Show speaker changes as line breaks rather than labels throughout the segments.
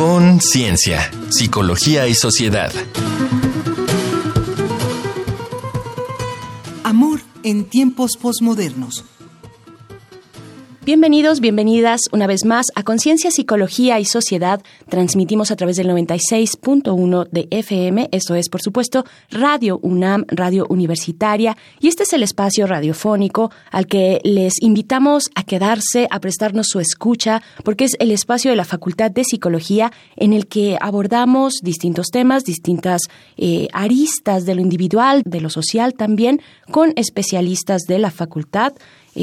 Conciencia, Psicología y Sociedad.
Amor en tiempos posmodernos.
Bienvenidos, bienvenidas una vez más a Conciencia, Psicología y Sociedad. Transmitimos a través del 96.1 de FM, esto es, por supuesto, Radio UNAM, Radio Universitaria, y este es el espacio radiofónico al que les invitamos a quedarse, a prestarnos su escucha, porque es el espacio de la Facultad de Psicología en el que abordamos distintos temas, distintas eh, aristas de lo individual, de lo social también, con especialistas de la facultad.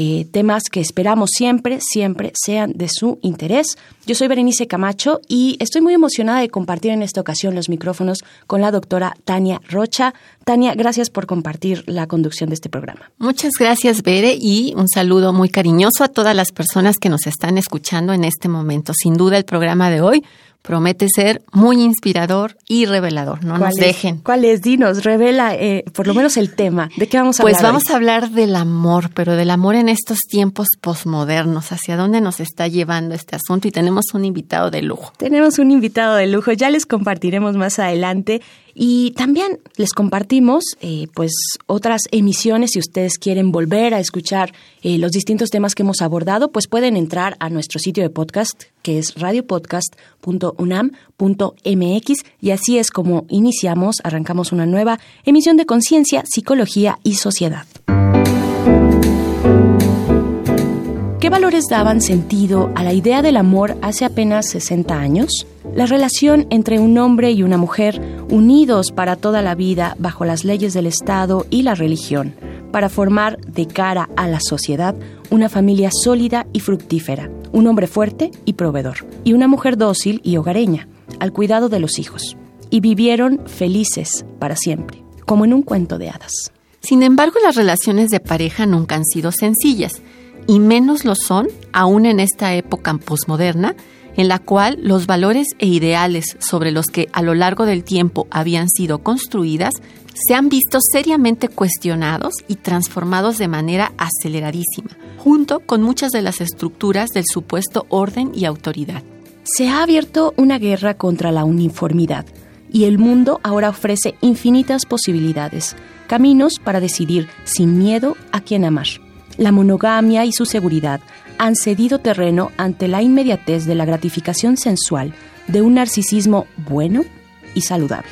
Eh, temas que esperamos siempre, siempre sean de su interés. Yo soy Berenice Camacho y estoy muy emocionada de compartir en esta ocasión los micrófonos con la doctora Tania Rocha. Tania, gracias por compartir la conducción de este programa.
Muchas gracias, Bere, y un saludo muy cariñoso a todas las personas que nos están escuchando en este momento. Sin duda, el programa de hoy promete ser muy inspirador y revelador. No nos dejen.
¿Cuál es? Dinos, revela eh, por lo menos el tema. ¿De qué vamos a
pues
hablar?
Pues vamos a hablar del amor, pero del amor en estos tiempos posmodernos. ¿Hacia dónde nos está llevando este asunto? Y tenemos un invitado de lujo.
Tenemos un invitado de lujo. Ya les compartiremos más adelante y también les compartimos eh, pues otras emisiones. Si ustedes quieren volver a escuchar eh, los distintos temas que hemos abordado, pues pueden entrar a nuestro sitio de podcast, que es radiopodcast.unam.mx. Y así es como iniciamos, arrancamos una nueva emisión de Conciencia, Psicología y Sociedad. ¿Qué valores daban sentido a la idea del amor hace apenas 60 años? La relación entre un hombre y una mujer unidos para toda la vida bajo las leyes del Estado y la religión, para formar de cara a la sociedad una familia sólida y fructífera, un hombre fuerte y proveedor, y una mujer dócil y hogareña, al cuidado de los hijos. Y vivieron felices para siempre, como en un cuento de hadas.
Sin embargo, las relaciones de pareja nunca han sido sencillas y menos lo son aún en esta época posmoderna en la cual los valores e ideales sobre los que a lo largo del tiempo habían sido construidas se han visto seriamente cuestionados y transformados de manera aceleradísima, junto con muchas de las estructuras del supuesto orden y autoridad.
Se ha abierto una guerra contra la uniformidad y el mundo ahora ofrece infinitas posibilidades, caminos para decidir sin miedo a quién amar la monogamia y su seguridad han cedido terreno ante la inmediatez de la gratificación sensual de un narcisismo bueno y saludable.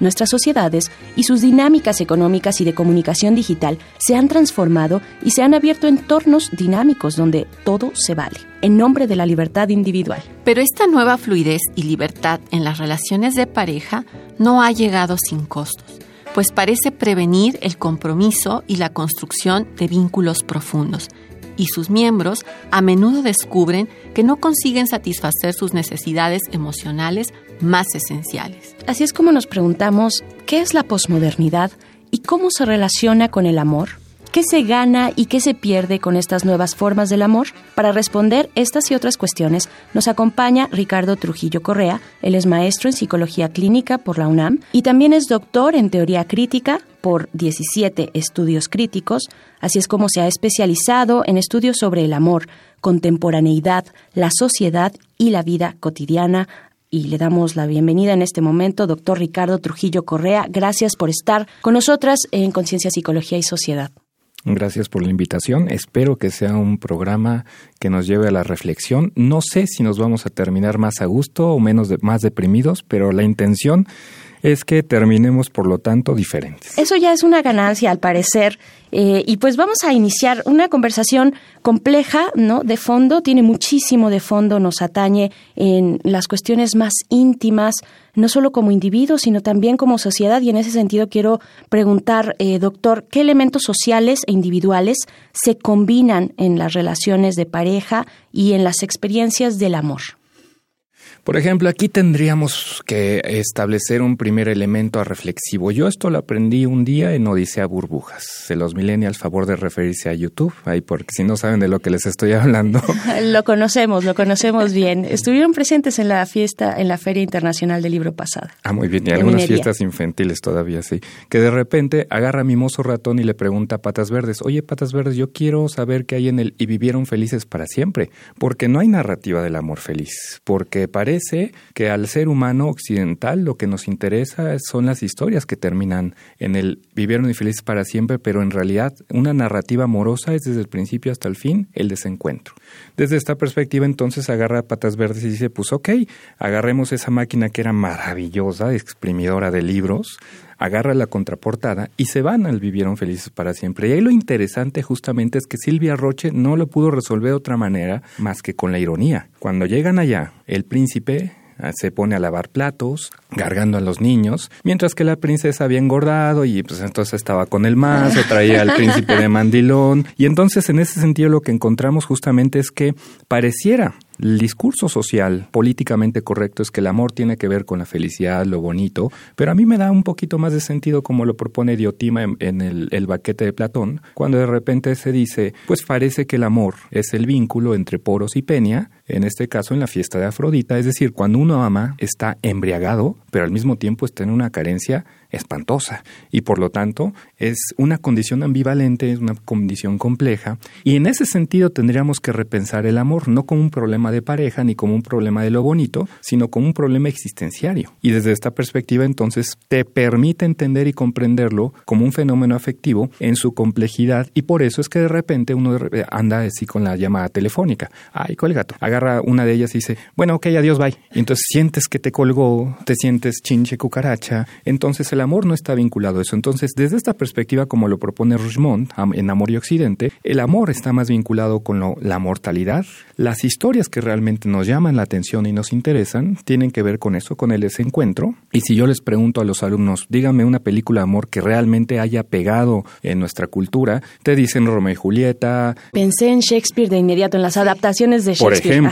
Nuestras sociedades y sus dinámicas económicas y de comunicación digital se han transformado y se han abierto entornos dinámicos donde todo se vale, en nombre de la libertad individual.
Pero esta nueva fluidez y libertad en las relaciones de pareja no ha llegado sin costos pues parece prevenir el compromiso y la construcción de vínculos profundos, y sus miembros a menudo descubren que no consiguen satisfacer sus necesidades emocionales más esenciales.
Así es como nos preguntamos, ¿qué es la posmodernidad y cómo se relaciona con el amor? ¿Qué se gana y qué se pierde con estas nuevas formas del amor? Para responder estas y otras cuestiones, nos acompaña Ricardo Trujillo Correa. Él es maestro en psicología clínica por la UNAM y también es doctor en teoría crítica por 17 estudios críticos, así es como se ha especializado en estudios sobre el amor, contemporaneidad, la sociedad y la vida cotidiana y le damos la bienvenida en este momento, doctor Ricardo Trujillo Correa. Gracias por estar con nosotras en Conciencia, Psicología y Sociedad.
Gracias por la invitación. Espero que sea un programa que nos lleve a la reflexión. No sé si nos vamos a terminar más a gusto o menos más deprimidos, pero la intención es que terminemos, por lo tanto, diferentes.
Eso ya es una ganancia, al parecer. Eh, y pues vamos a iniciar una conversación compleja, ¿no? De fondo, tiene muchísimo de fondo, nos atañe en las cuestiones más íntimas, no solo como individuos, sino también como sociedad. Y en ese sentido quiero preguntar, eh, doctor, ¿qué elementos sociales e individuales se combinan en las relaciones de pareja y en las experiencias del amor?
Por ejemplo, aquí tendríamos que establecer un primer elemento reflexivo. Yo esto lo aprendí un día en Odisea Burbujas. De los millennials, favor de referirse a YouTube, ahí porque si no saben de lo que les estoy hablando.
lo conocemos, lo conocemos bien. Estuvieron presentes en la fiesta, en la Feria Internacional del Libro pasada.
Ah, muy bien. Y algunas fiestas infantiles todavía, sí. Que de repente agarra a Mimoso Ratón y le pregunta a Patas Verdes, oye, Patas Verdes, yo quiero saber qué hay en él. Y vivieron felices para siempre. Porque no hay narrativa del amor feliz. Porque parece parece que al ser humano occidental lo que nos interesa son las historias que terminan en el vivieron infelices para siempre, pero en realidad una narrativa amorosa es desde el principio hasta el fin el desencuentro. Desde esta perspectiva entonces agarra patas verdes y dice, pues ok, agarremos esa máquina que era maravillosa, exprimidora de libros, agarra la contraportada y se van al Vivieron Felices para siempre. Y ahí lo interesante justamente es que Silvia Roche no lo pudo resolver de otra manera más que con la ironía. Cuando llegan allá, el príncipe ah, se pone a lavar platos, gargando a los niños, mientras que la princesa había engordado y pues entonces estaba con el mazo, traía al príncipe de mandilón. Y entonces en ese sentido lo que encontramos justamente es que pareciera el discurso social políticamente correcto es que el amor tiene que ver con la felicidad, lo bonito, pero a mí me da un poquito más de sentido como lo propone Diotima en, el, el, baquete de Platón, cuando de repente se dice, pues parece que el amor es el vínculo entre Poros y Peña, en este caso en la fiesta de Afrodita, es decir, cuando uno ama está embriagado, pero al mismo tiempo está en una carencia espantosa. Y por lo tanto es una condición ambivalente, es una condición compleja. Y en ese sentido tendríamos que repensar el amor no como un problema de pareja ni como un problema de lo bonito, sino como un problema existenciario. Y desde esta perspectiva entonces te permite entender y comprenderlo como un fenómeno afectivo en su complejidad. Y por eso es que de repente uno anda así con la llamada telefónica. Ay, gato Agarra una de ellas y dice, bueno, ok, adiós, bye. Y entonces sientes que te colgó, te sientes chinche cucaracha. Entonces el amor no está vinculado a eso. Entonces, desde esta perspectiva, como lo propone Rougemont en Amor y Occidente, el amor está más vinculado con la mortalidad. Las historias que realmente nos llaman la atención y nos interesan tienen que ver con eso, con el desencuentro. Y si yo les pregunto a los alumnos, díganme una película de amor que realmente haya pegado en nuestra cultura, te dicen Romeo y Julieta.
Pensé en Shakespeare de inmediato, en las adaptaciones de
Shakespeare. Por ejemplo,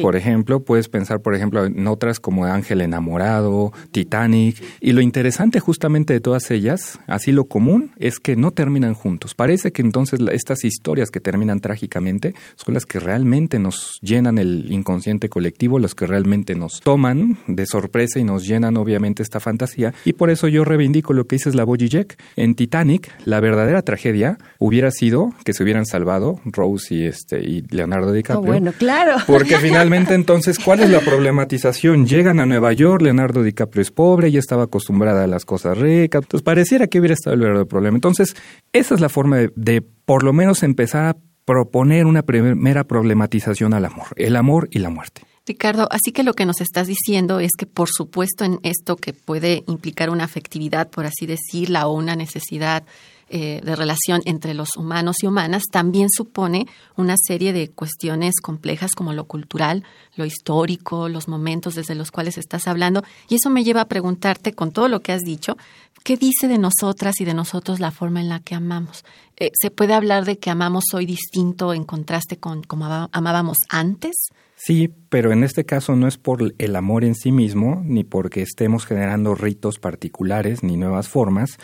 por ejemplo, puedes pensar, por ejemplo, en otras como Ángel enamorado, Titanic. Y lo interesante justamente de todas ellas, así lo común es que no terminan juntos. Parece que entonces estas historias que terminan trágicamente son las que realmente nos llenan el inconsciente colectivo, las que realmente nos toman de sorpresa y nos llenan obviamente esta fantasía. Y por eso yo reivindico lo que dices la Boji Jack. En Titanic, la verdadera tragedia hubiera sido que se hubieran salvado Rose y, este, y Leonardo DiCaprio.
Oh, bueno, claro.
Porque finalmente entonces, ¿cuál es la problematización? Llegan a Nueva York, Leonardo DiCaprio es pobre, ya estaba acostumbrada a las cosas Rica. Entonces pareciera que hubiera estado el verdadero problema. Entonces, esa es la forma de, de por lo menos empezar a proponer una primera problematización al amor, el amor y la muerte.
Ricardo, así que lo que nos estás diciendo es que, por supuesto, en esto que puede implicar una afectividad, por así decirla, o una necesidad eh, de relación entre los humanos y humanas también supone una serie de cuestiones complejas como lo cultural, lo histórico, los momentos desde los cuales estás hablando. Y eso me lleva a preguntarte, con todo lo que has dicho, ¿qué dice de nosotras y de nosotros la forma en la que amamos? Eh, ¿Se puede hablar de que amamos hoy distinto en contraste con como amábamos antes?
Sí, pero en este caso no es por el amor en sí mismo, ni porque estemos generando ritos particulares, ni nuevas formas,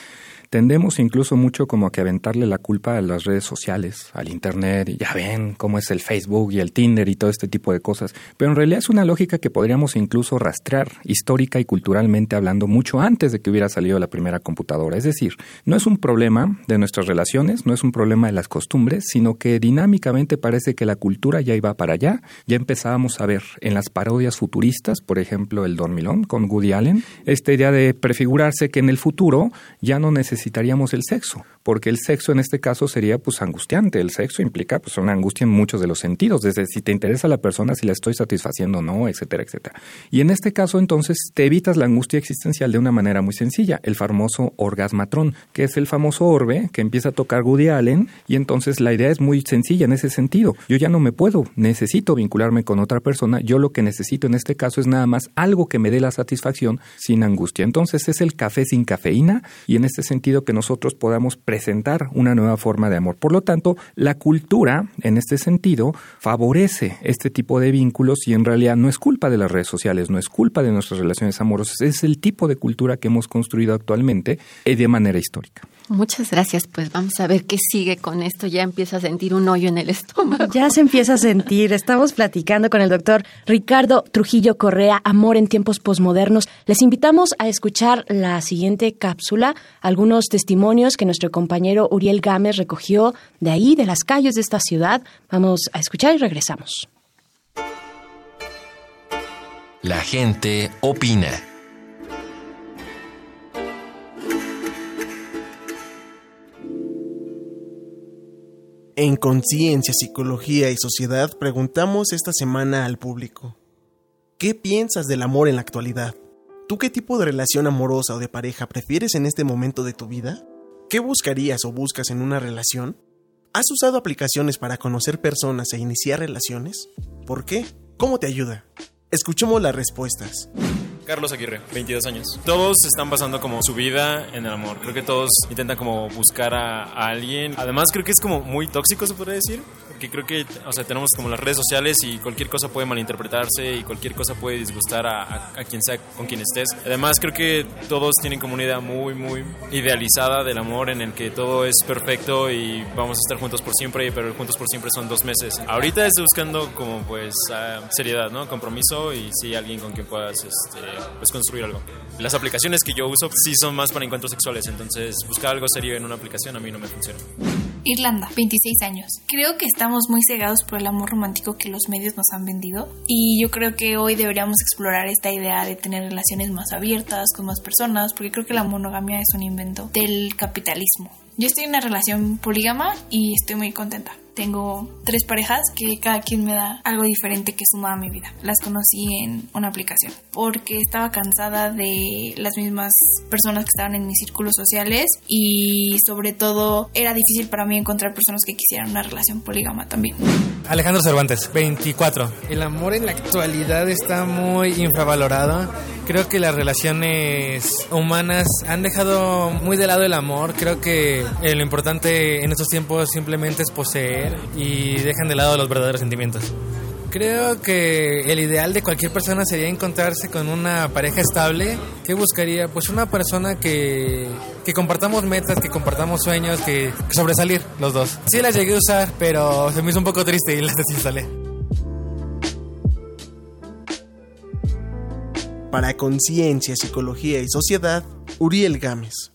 Tendemos incluso mucho como que aventarle la culpa a las redes sociales, al Internet, y ya ven cómo es el Facebook y el Tinder y todo este tipo de cosas. Pero en realidad es una lógica que podríamos incluso rastrear histórica y culturalmente hablando mucho antes de que hubiera salido la primera computadora. Es decir, no es un problema de nuestras relaciones, no es un problema de las costumbres, sino que dinámicamente parece que la cultura ya iba para allá. Ya empezábamos a ver en las parodias futuristas, por ejemplo, el Dormilón con Woody Allen, esta idea de prefigurarse que en el futuro ya no necesitamos necesitaríamos el sexo, porque el sexo en este caso sería pues angustiante. El sexo implica pues una angustia en muchos de los sentidos, desde si te interesa la persona, si la estoy satisfaciendo o no, etcétera, etcétera. Y en este caso entonces te evitas la angustia existencial de una manera muy sencilla, el famoso orgasmatrón, que es el famoso orbe que empieza a tocar Woody Allen y entonces la idea es muy sencilla en ese sentido. Yo ya no me puedo, necesito vincularme con otra persona, yo lo que necesito en este caso es nada más algo que me dé la satisfacción sin angustia. Entonces es el café sin cafeína y en este sentido que nosotros podamos presentar una nueva forma de amor. Por lo tanto, la cultura, en este sentido, favorece este tipo de vínculos y en realidad no es culpa de las redes sociales, no es culpa de nuestras relaciones amorosas, es el tipo de cultura que hemos construido actualmente eh, de manera histórica.
Muchas gracias. Pues vamos a ver qué sigue con esto. Ya empieza a sentir un hoyo en el estómago.
Ya se empieza a sentir. Estamos platicando con el doctor Ricardo Trujillo Correa, Amor en tiempos posmodernos. Les invitamos a escuchar la siguiente cápsula, algunos testimonios que nuestro compañero Uriel Gámez recogió de ahí, de las calles de esta ciudad. Vamos a escuchar y regresamos.
La gente opina.
En Conciencia, Psicología y Sociedad preguntamos esta semana al público, ¿qué piensas del amor en la actualidad? ¿Tú qué tipo de relación amorosa o de pareja prefieres en este momento de tu vida? ¿Qué buscarías o buscas en una relación? ¿Has usado aplicaciones para conocer personas e iniciar relaciones? ¿Por qué? ¿Cómo te ayuda? Escuchemos las respuestas.
Carlos Aguirre, 22 años. Todos están pasando como su vida en el amor. Creo que todos intentan como buscar a, alguien. Además creo que es como muy tóxico, se podría decir. Porque creo que, o sea, tenemos como las redes sociales y cualquier cosa puede malinterpretarse y cualquier cosa puede disgustar a, quien sea con quien estés. Además creo que todos tienen como una idea muy, muy idealizada del amor en el que todo es perfecto y vamos a estar juntos por siempre, pero juntos por siempre son dos meses. Ahorita estoy buscando como pues uh, seriedad, ¿no? Compromiso y sí alguien con quien puedas este, pues construir algo. Las aplicaciones que yo uso sí son más para encuentros sexuales, entonces buscar algo serio en una aplicación a mí no me funciona.
Irlanda, 26 años. Creo que estamos muy cegados por el amor romántico que los medios nos han vendido y yo creo que hoy deberíamos explorar esta idea de tener relaciones más abiertas con más personas porque creo que la monogamia es un invento del capitalismo. Yo estoy en una relación polígama y estoy muy contenta. Tengo tres parejas que cada quien me da algo diferente que suma a mi vida. Las conocí en una aplicación porque estaba cansada de las mismas personas que estaban en mis círculos sociales y sobre todo era difícil para mí encontrar personas que quisieran una relación polígama también.
Alejandro Cervantes, 24. El amor en la actualidad está muy infravalorado. Creo que las relaciones humanas han dejado muy de lado el amor. Creo que lo importante en estos tiempos simplemente es poseer y dejan de lado los verdaderos sentimientos. Creo que el ideal de cualquier persona sería encontrarse con una pareja estable. ¿Qué buscaría? Pues una persona que, que compartamos metas, que compartamos sueños, que, que sobresalir los dos. Sí las llegué a usar, pero se me hizo un poco triste y las desinstalé.
Para Conciencia, Psicología y Sociedad, Uriel Gámez.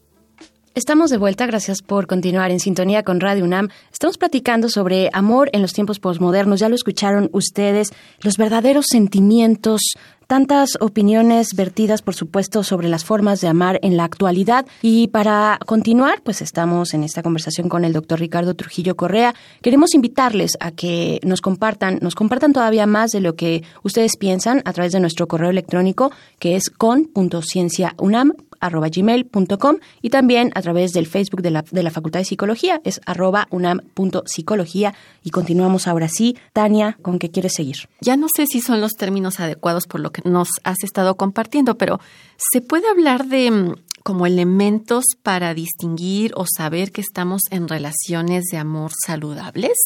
Estamos de vuelta, gracias por continuar en sintonía con Radio UNAM. Estamos platicando sobre amor en los tiempos posmodernos, ya lo escucharon ustedes, los verdaderos sentimientos, tantas opiniones vertidas, por supuesto, sobre las formas de amar en la actualidad. Y para continuar, pues estamos en esta conversación con el doctor Ricardo Trujillo Correa. Queremos invitarles a que nos compartan, nos compartan todavía más de lo que ustedes piensan a través de nuestro correo electrónico, que es con.cienciaunam arroba gmail.com y también a través del Facebook de la, de la Facultad de Psicología, es arroba unam.psicología. Y continuamos ahora sí. Tania, ¿con qué quieres seguir?
Ya no sé si son los términos adecuados por lo que nos has estado compartiendo, pero ¿se puede hablar de como elementos para distinguir o saber que estamos en relaciones de amor saludables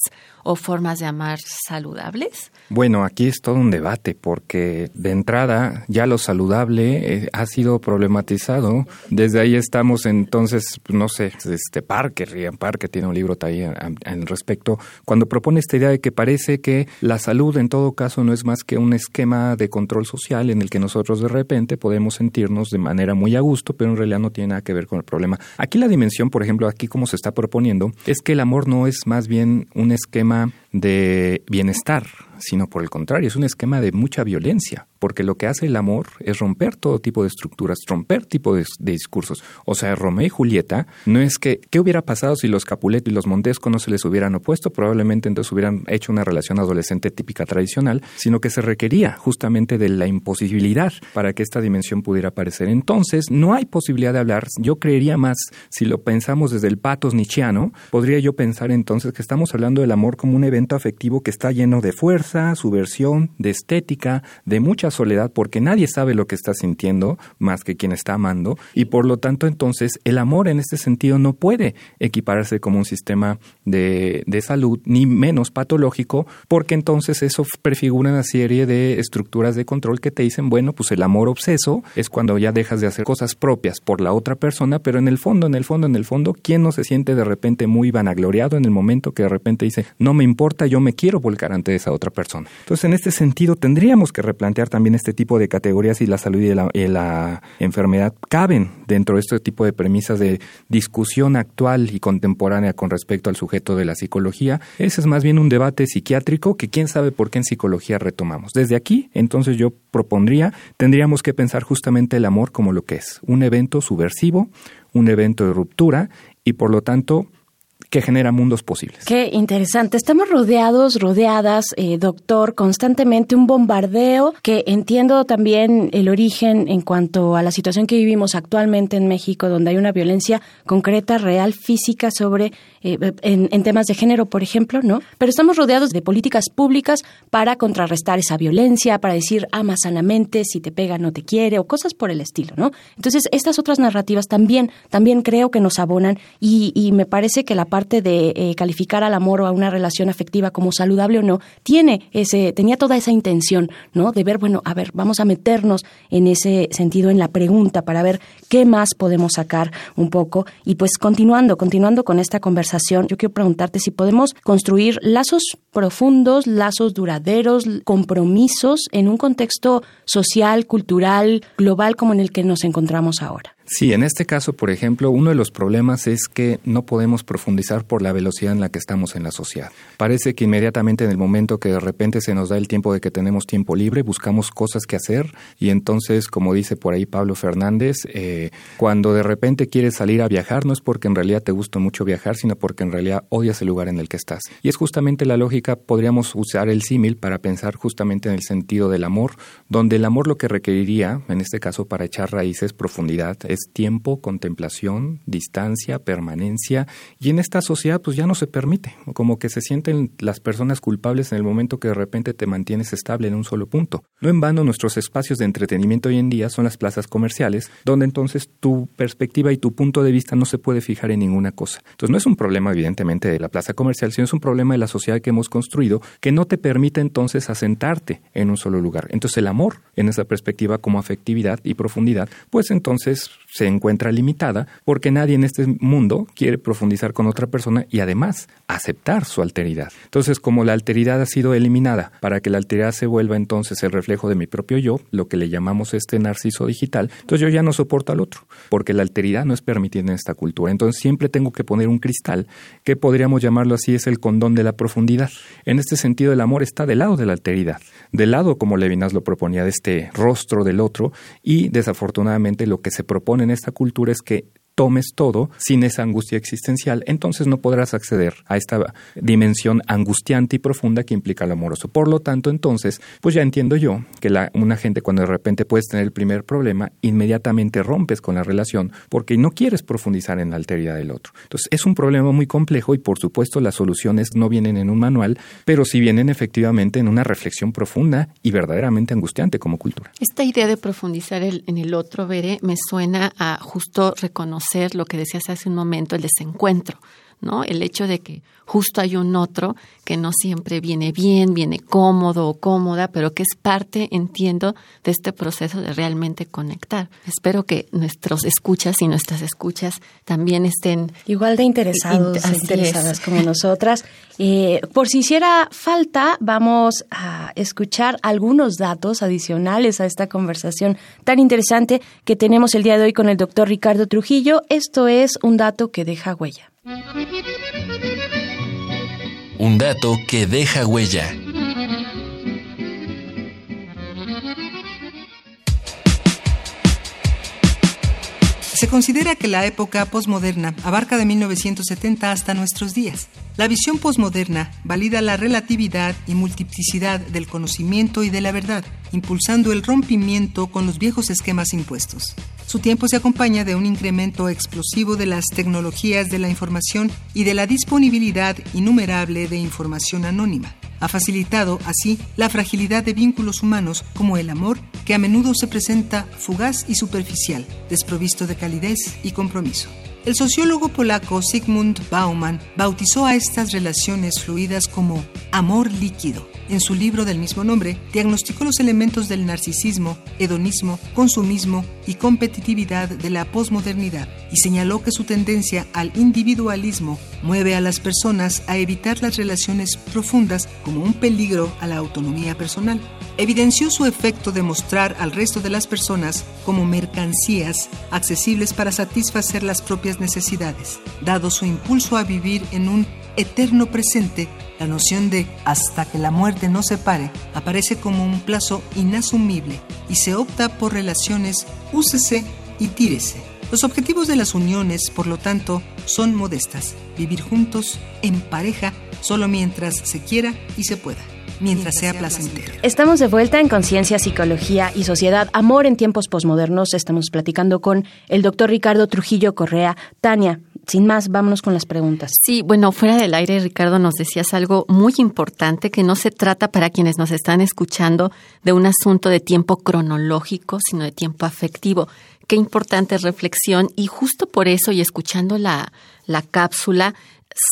o formas de amar saludables?
Bueno, aquí es todo un debate porque de entrada ya lo saludable eh, ha sido problematizado. Desde ahí estamos entonces, no sé, este Parker, Rian Parker tiene un libro también al respecto, cuando propone esta idea de que parece que la salud en todo caso no es más que un esquema de control social en el que nosotros de repente podemos sentirnos de manera muy a gusto, pero en realidad no tiene nada que ver con el problema. Aquí la dimensión, por ejemplo, aquí como se está proponiendo, es que el amor no es más bien un esquema de bienestar, sino por el contrario, es un esquema de mucha violencia, porque lo que hace el amor es romper todo tipo de estructuras, romper tipo de, discursos. O sea, Romeo y Julieta no es que, ¿qué hubiera pasado si los Capuleto y los Montesco no se les hubieran opuesto? Probablemente entonces hubieran hecho una relación adolescente típica tradicional, sino que se requería justamente de la imposibilidad para que esta dimensión pudiera aparecer. Entonces, no hay posibilidad de hablar, yo creería más, si lo pensamos desde el patos nietzscheano, podría yo pensar entonces que estamos hablando del amor como un evento afectivo que está lleno de fuerza, subversión, de estética, de mucha soledad, porque nadie sabe lo que está sintiendo más que quien está amando, y por lo tanto entonces el amor en este sentido no puede equipararse como un sistema de, de salud, ni menos patológico, porque entonces eso prefigura una serie de estructuras de control que te dicen, bueno, pues el amor obseso es cuando ya dejas de hacer cosas propias por la otra persona, pero en el fondo, en el fondo, en el fondo, ¿quién no se siente de repente muy vanagloriado en el momento que de repente dice, no me importa, yo me quiero volcar ante esa otra persona? Entonces, en este sentido, tendríamos que replantear también este tipo de categorías y la salud y la, y la enfermedad caben dentro de este tipo de premisas de discusión actual y contemporánea con respecto al sujeto de la psicología. Ese es más bien un debate psiquiátrico que quién sabe por qué en psicología retomamos. Desde aquí, entonces yo propondría, tendríamos que pensar justamente el amor como lo que es, un evento subversivo, un evento de ruptura y por lo tanto que genera mundos posibles.
Qué interesante. Estamos rodeados, rodeadas, eh, doctor, constantemente un bombardeo que entiendo también el origen en cuanto a la situación que vivimos actualmente en México, donde hay una violencia concreta, real, física sobre eh, en, temas de género, por ejemplo, ¿no? Pero estamos rodeados de políticas públicas para contrarrestar esa violencia, para decir ama sanamente, si te pega no te quiere o cosas por el estilo, ¿no? Entonces estas otras narrativas también, también creo que nos abonan y, y me parece que la parte de eh, calificar al amor o a una relación afectiva como saludable o no, tiene ese, tenía toda esa intención, ¿no? De ver, bueno, a ver, vamos a meternos en ese sentido en la pregunta para ver qué más podemos sacar un poco. Y pues continuando, continuando con esta conversación, yo quiero preguntarte si podemos construir lazos profundos, lazos duraderos, compromisos en un contexto social, cultural, global como en el que nos encontramos ahora.
Sí, en este caso, por ejemplo, uno de los problemas es que no podemos profundizar por la velocidad en la que estamos en la sociedad. Parece que inmediatamente en el momento que de repente se nos da el tiempo de que tenemos tiempo libre, buscamos cosas que hacer y entonces, como dice por ahí Pablo Fernández, eh, cuando de repente quieres salir a viajar no es porque en realidad te gusta mucho viajar, sino porque en realidad odias el lugar en el que estás. Y es justamente la lógica, podríamos usar el símil para pensar justamente en el sentido del amor, donde el amor lo que requeriría, en este caso para echar raíces, profundidad, es tiempo, contemplación, distancia, permanencia, y en esta sociedad pues ya no se permite, como que se sienten las personas culpables en el momento que de repente te mantienes estable en un solo punto. No en vano nuestros espacios de entretenimiento hoy en día son las plazas comerciales, donde entonces tu perspectiva y tu punto de vista no se puede fijar en ninguna cosa. Entonces no es un problema evidentemente de la plaza comercial, sino es un problema de la sociedad que hemos construido que no te permite entonces asentarte en un solo lugar. Entonces el amor en esa perspectiva como afectividad y profundidad, pues entonces se encuentra limitada porque nadie en este mundo quiere profundizar con otra persona y además aceptar su alteridad. Entonces, como la alteridad ha sido eliminada, para que la alteridad se vuelva entonces el reflejo de mi propio yo, lo que le llamamos este narciso digital, entonces yo ya no soporto al otro, porque la alteridad no es permitida en esta cultura. Entonces siempre tengo que poner un cristal, que podríamos llamarlo así, es el condón de la profundidad. En este sentido, el amor está del lado de la alteridad, del lado, como Levinas lo proponía, de este rostro del otro, y desafortunadamente lo que se propone en esta cultura es que tomes todo sin esa angustia existencial, entonces no podrás acceder a esta dimensión angustiante y profunda que implica el amoroso. Por lo tanto, entonces, pues ya entiendo yo que la, una gente cuando de repente puedes tener el primer problema, inmediatamente rompes con la relación porque no quieres profundizar en la alteridad del otro. Entonces, es un problema muy complejo y por supuesto las soluciones no vienen en un manual, pero sí vienen efectivamente en una reflexión profunda y verdaderamente angustiante como cultura.
Esta idea de profundizar en el otro, Veré, me suena a justo reconocer ser lo que decías hace un momento, el desencuentro, ¿no? El hecho de que justo hay un otro que no siempre viene bien, viene cómodo o cómoda, pero que es parte, entiendo, de este proceso de realmente conectar. Espero que nuestros escuchas y nuestras escuchas también estén
igual de interesados interesadas como nosotras. Eh, por si hiciera falta, vamos a escuchar algunos datos adicionales a esta conversación tan interesante que tenemos el día de hoy con el doctor Ricardo Trujillo. Esto es un dato que deja huella.
Un dato que deja huella.
Se considera que la época posmoderna abarca de 1970 hasta nuestros días. La visión posmoderna valida la relatividad y multiplicidad del conocimiento y de la verdad, impulsando el rompimiento con los viejos esquemas impuestos. Su tiempo se acompaña de un incremento explosivo de las tecnologías de la información y de la disponibilidad innumerable de información anónima. Ha facilitado así la fragilidad de vínculos humanos como el amor, que a menudo se presenta fugaz y superficial, desprovisto de calidez y compromiso. El sociólogo polaco Sigmund Bauman bautizó a estas relaciones fluidas como amor líquido. En su libro del mismo nombre, diagnosticó los elementos del narcisismo, hedonismo, consumismo y competitividad de la posmodernidad y señaló que su tendencia al individualismo mueve a las personas a evitar las relaciones profundas como un peligro a la autonomía personal. Evidenció su efecto de mostrar al resto de las personas como mercancías accesibles para satisfacer las propias necesidades, dado su impulso a vivir en un eterno presente, la noción de hasta que la muerte nos separe aparece como un plazo inasumible y se opta por relaciones úsese y tírese. Los objetivos de las uniones, por lo tanto, son modestas, vivir juntos, en pareja, solo mientras se quiera y se pueda mientras sea placentero.
Estamos de vuelta en Conciencia, Psicología y Sociedad. Amor en tiempos posmodernos. Estamos platicando con el doctor Ricardo Trujillo Correa. Tania, sin más, vámonos con las preguntas.
Sí, bueno, fuera del aire, Ricardo, nos decías algo muy importante, que no se trata para quienes nos están escuchando de un asunto de tiempo cronológico, sino de tiempo afectivo. Qué importante reflexión y justo por eso y escuchando la, la cápsula,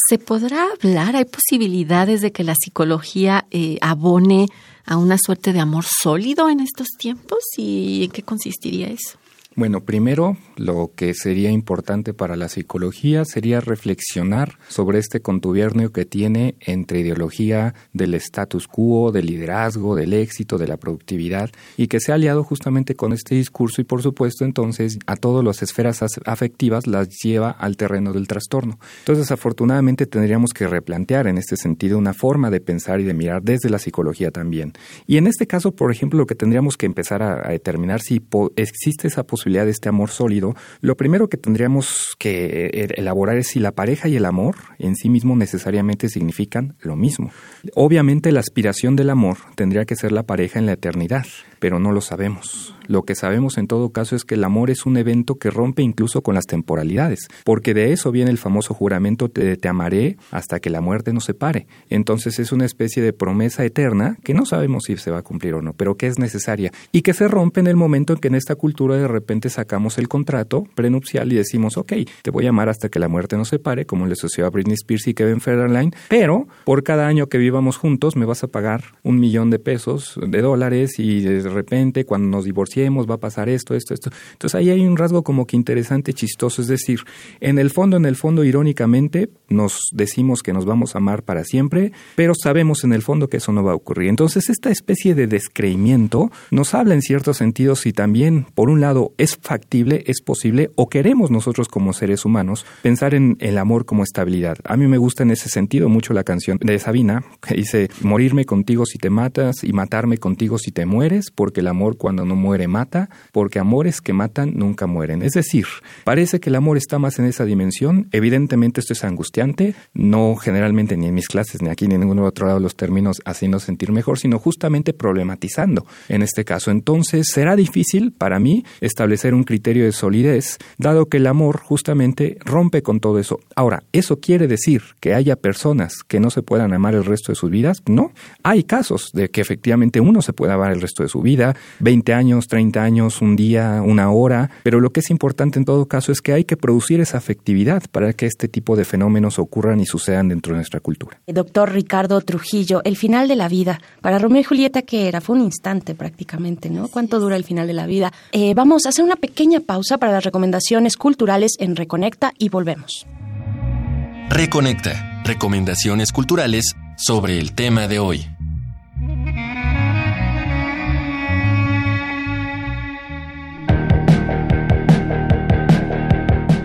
¿se podrá hablar? ¿Hay posibilidades de que la psicología eh, abone a una suerte de amor sólido en estos tiempos? ¿Y en qué consistiría eso?
Bueno, primero lo que sería importante para la psicología sería reflexionar sobre este contubernio que tiene entre ideología del status quo, del liderazgo, del éxito, de la productividad y que se ha aliado justamente con este discurso y por supuesto entonces a todas las esferas afectivas las lleva al terreno del trastorno. Entonces afortunadamente tendríamos que replantear en este sentido una forma de pensar y de mirar desde la psicología también. Y en este caso, por ejemplo, lo que tendríamos que empezar a, a determinar si existe esa posibilidad de este amor sólido, lo primero que tendríamos que eh, elaborar es si la pareja y el amor en sí mismo necesariamente significan lo mismo. Obviamente la aspiración del amor tendría que ser la pareja en la eternidad, pero no lo sabemos. Lo que sabemos en todo caso es que el amor es un evento que rompe incluso con las temporalidades, porque de eso viene el famoso juramento de te amaré hasta que la muerte nos separe. Entonces es una especie de promesa eterna que no sabemos si se va a cumplir o no, pero que es necesaria y que se rompe en el momento en que en esta cultura de repente sacamos el contrato prenupcial y decimos, ok, te voy a amar hasta que la muerte nos separe, como le sucedió a Britney Spears y Kevin Federline, pero por cada año que vivamos juntos me vas a pagar un millón de pesos, de dólares y de repente cuando nos divorciamos va a pasar esto, esto, esto. Entonces ahí hay un rasgo como que interesante, chistoso, es decir, en el fondo, en el fondo, irónicamente, nos decimos que nos vamos a amar para siempre, pero sabemos en el fondo que eso no va a ocurrir. Entonces esta especie de descreimiento nos habla en ciertos sentidos si también, por un lado, es factible, es posible, o queremos nosotros como seres humanos pensar en el amor como estabilidad. A mí me gusta en ese sentido mucho la canción de Sabina, que dice, morirme contigo si te matas y matarme contigo si te mueres, porque el amor cuando no muere mata, porque amores que matan nunca mueren. Es decir, parece que el amor está más en esa dimensión. Evidentemente esto es angustiante, no generalmente ni en mis clases ni aquí ni en ningún otro lado los términos haciendo sentir mejor, sino justamente problematizando en este caso. Entonces será difícil para mí establecer un criterio de solidez, dado que el amor justamente rompe con todo eso. Ahora, ¿eso quiere decir que haya personas que no se puedan amar el resto de sus vidas? No. Hay casos de que efectivamente uno se pueda amar el resto de su vida, 20 años, 30 años, un día, una hora, pero lo que es importante en todo caso es que hay que producir esa afectividad para que este tipo de fenómenos ocurran y sucedan dentro de nuestra cultura.
Doctor Ricardo Trujillo, el final de la vida. Para Romeo y Julieta, que era? Fue un instante prácticamente, ¿no? ¿Cuánto dura el final de la vida? Eh, vamos a hacer una pequeña pausa para las recomendaciones culturales en Reconecta y volvemos.
Reconecta. Recomendaciones culturales sobre el tema de hoy.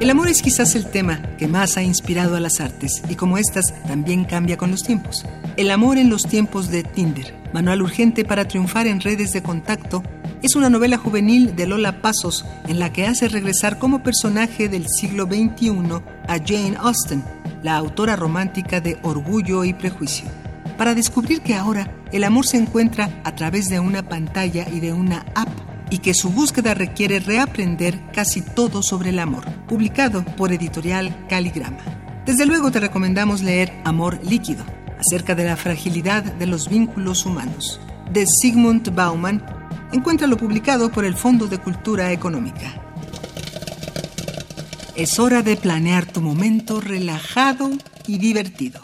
El amor es quizás el tema que más ha inspirado a las artes y como estas también cambia con los tiempos. El amor en los tiempos de Tinder, manual urgente para triunfar en redes de contacto, es una novela juvenil de Lola Pasos en la que hace regresar como personaje del siglo XXI a Jane Austen, la autora romántica de Orgullo y Prejuicio, para descubrir que ahora el amor se encuentra a través de una pantalla y de una app y que su búsqueda requiere reaprender casi todo sobre el amor, publicado por editorial Caligrama. Desde luego te recomendamos leer Amor líquido, acerca de la fragilidad de los vínculos humanos, de Sigmund Bauman. Encuéntralo publicado por el Fondo de Cultura Económica. es hora de planear tu momento relajado y divertido.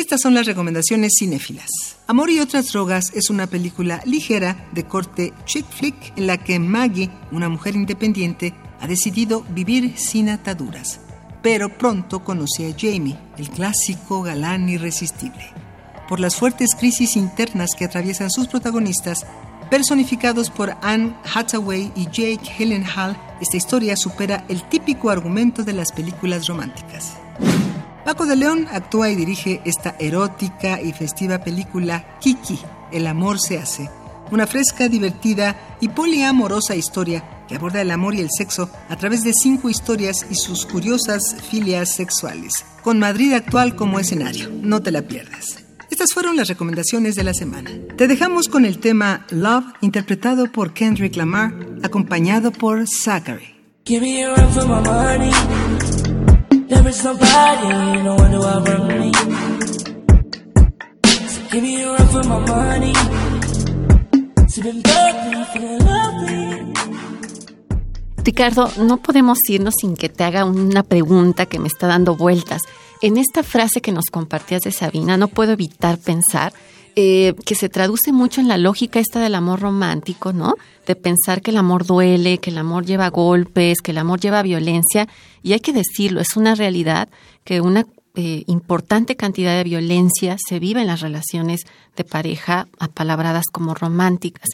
Estas son las recomendaciones cinéfilas. Amor y otras drogas es una película ligera de corte chick flick en la que Maggie, una mujer independiente, ha decidido vivir sin ataduras. Pero pronto conoce a Jamie, el clásico galán irresistible. Por las fuertes crisis internas que atraviesan sus protagonistas, personificados por Anne Hathaway y Jake Gyllenhaal, esta historia supera el típico argumento de las películas románticas. Paco de León actúa y dirige esta erótica y festiva película Kiki, El amor se hace, una fresca, divertida y poliamorosa historia que aborda el amor y el sexo a través de cinco historias y sus curiosas filias sexuales, con Madrid actual como escenario. No te la pierdas. Estas fueron las recomendaciones de la semana. Te dejamos con el tema Love, interpretado por Kendrick Lamar, acompañado por Zachary. No one. So give me a for my money.
Ricardo, no podemos irnos sin que te haga una pregunta que me está dando vueltas. En esta frase que nos compartías de Sabina, no puedo evitar pensar eh, que se traduce mucho en la lógica esta del amor romántico, ¿no? De pensar que el amor duele, que el amor lleva golpes, que el amor lleva violencia. Y hay que decirlo, es una realidad que una eh, importante cantidad de violencia se vive en las relaciones de pareja apalabradas como románticas.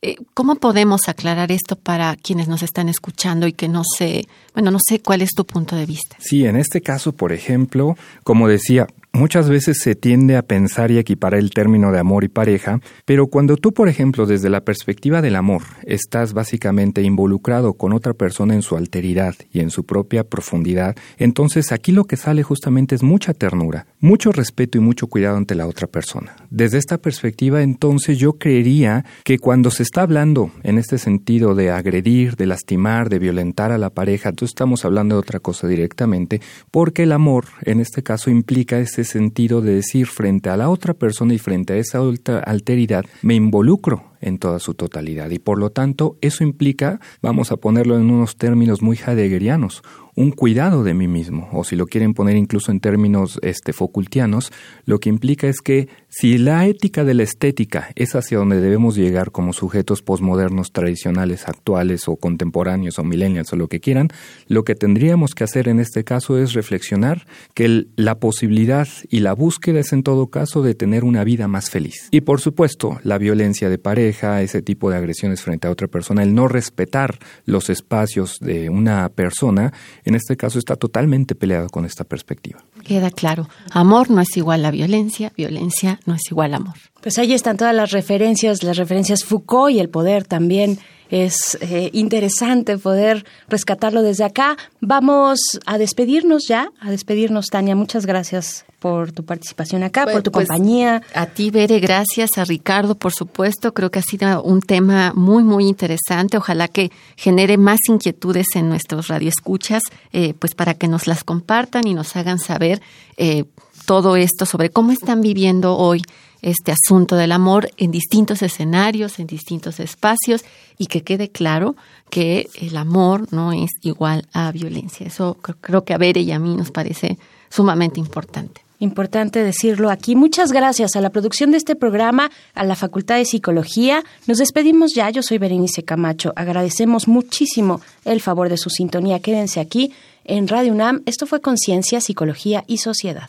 Eh, ¿Cómo podemos aclarar esto para quienes nos están escuchando y que no sé, bueno, no sé cuál es tu punto de vista?
Sí, en este caso, por ejemplo, como decía, Muchas veces se tiende a pensar y equiparar el término de amor y pareja, pero cuando tú, por ejemplo, desde la perspectiva del amor, estás básicamente involucrado con otra persona en su alteridad y en su propia profundidad, entonces aquí lo que sale justamente es mucha ternura, mucho respeto y mucho cuidado ante la otra persona. Desde esta perspectiva, entonces yo creería que cuando se está hablando en este sentido de agredir, de lastimar, de violentar a la pareja, tú estamos hablando de otra cosa directamente, porque el amor en este caso implica ese sentido de decir frente a la otra persona y frente a esa alteridad, me involucro en toda su totalidad. Y por lo tanto, eso implica, vamos a ponerlo en unos términos muy heideggerianos, un cuidado de mí mismo, o si lo quieren poner incluso en términos este, Foucaultianos, lo que implica es que si la ética de la estética es hacia donde debemos llegar como sujetos posmodernos tradicionales, actuales o contemporáneos o millennials o lo que quieran, lo que tendríamos que hacer en este caso es reflexionar que la posibilidad y la búsqueda es en todo caso de tener una vida más feliz. Y por supuesto, la violencia de pareja, ese tipo de agresiones frente a otra persona, el no respetar los espacios de una persona, en este caso está totalmente peleado con esta perspectiva.
Queda claro, amor no es igual a violencia, violencia no es igual a amor.
Pues ahí están todas las referencias, las referencias Foucault y el poder también es eh, interesante poder rescatarlo desde acá. Vamos a despedirnos ya, a despedirnos, Tania. Muchas gracias por tu participación acá, por tu pues, compañía.
A ti, Bere, gracias. A Ricardo, por supuesto. Creo que ha sido un tema muy, muy interesante. Ojalá que genere más inquietudes en nuestros radioescuchas, eh, pues para que nos las compartan y nos hagan saber eh, todo esto sobre cómo están viviendo hoy este asunto del amor en distintos escenarios, en distintos espacios y que quede claro que el amor no es igual a violencia. Eso creo que a Bere y a mí nos parece sumamente importante.
Importante decirlo aquí. Muchas gracias a la producción de este programa, a la Facultad de Psicología. Nos despedimos ya. Yo soy Berenice Camacho. Agradecemos muchísimo el favor de su sintonía. Quédense aquí en Radio UNAM. Esto fue Conciencia, Psicología y Sociedad.